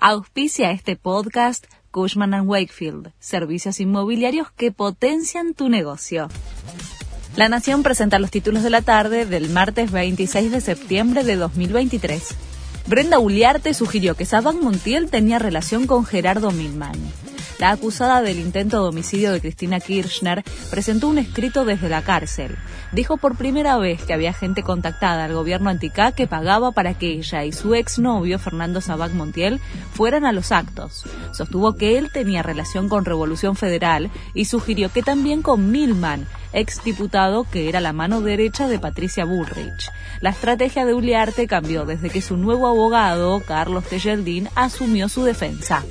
Auspicia este podcast Cushman ⁇ Wakefield, servicios inmobiliarios que potencian tu negocio. La Nación presenta los títulos de la tarde del martes 26 de septiembre de 2023. Brenda Uliarte sugirió que Saban Montiel tenía relación con Gerardo Milman. La acusada del intento de homicidio de Cristina Kirchner presentó un escrito desde la cárcel. Dijo por primera vez que había gente contactada al gobierno anticá que pagaba para que ella y su exnovio Fernando Sabac Montiel fueran a los actos. Sostuvo que él tenía relación con Revolución Federal y sugirió que también con Milman, exdiputado que era la mano derecha de Patricia Bullrich. La estrategia de Uliarte cambió desde que su nuevo abogado, Carlos Tejeldín, asumió su defensa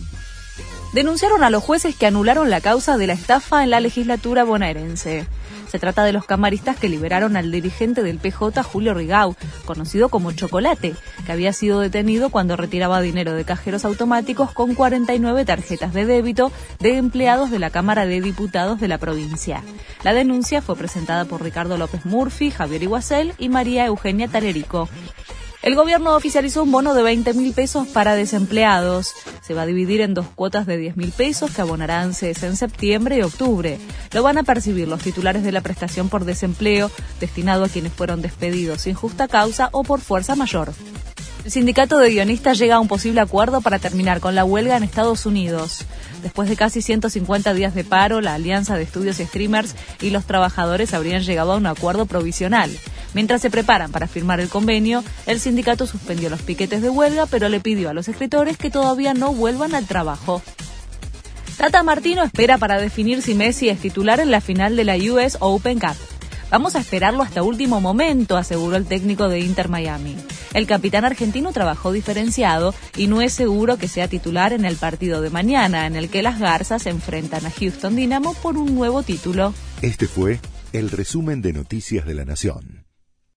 denunciaron a los jueces que anularon la causa de la estafa en la legislatura bonaerense. Se trata de los camaristas que liberaron al dirigente del PJ, Julio Rigau, conocido como Chocolate, que había sido detenido cuando retiraba dinero de cajeros automáticos con 49 tarjetas de débito de empleados de la Cámara de Diputados de la provincia. La denuncia fue presentada por Ricardo López Murphy, Javier Iguacel y María Eugenia Talerico. El gobierno oficializó un bono de 20 mil pesos para desempleados. Se va a dividir en dos cuotas de 10 mil pesos que abonarán CES en septiembre y octubre. Lo van a percibir los titulares de la prestación por desempleo, destinado a quienes fueron despedidos sin justa causa o por fuerza mayor. El sindicato de guionistas llega a un posible acuerdo para terminar con la huelga en Estados Unidos. Después de casi 150 días de paro, la Alianza de Estudios y Streamers y los trabajadores habrían llegado a un acuerdo provisional. Mientras se preparan para firmar el convenio, el sindicato suspendió los piquetes de huelga, pero le pidió a los escritores que todavía no vuelvan al trabajo. Tata Martino espera para definir si Messi es titular en la final de la US Open Cup. Vamos a esperarlo hasta último momento, aseguró el técnico de Inter Miami. El capitán argentino trabajó diferenciado y no es seguro que sea titular en el partido de mañana, en el que las Garzas enfrentan a Houston Dynamo por un nuevo título. Este fue el resumen de Noticias de la Nación.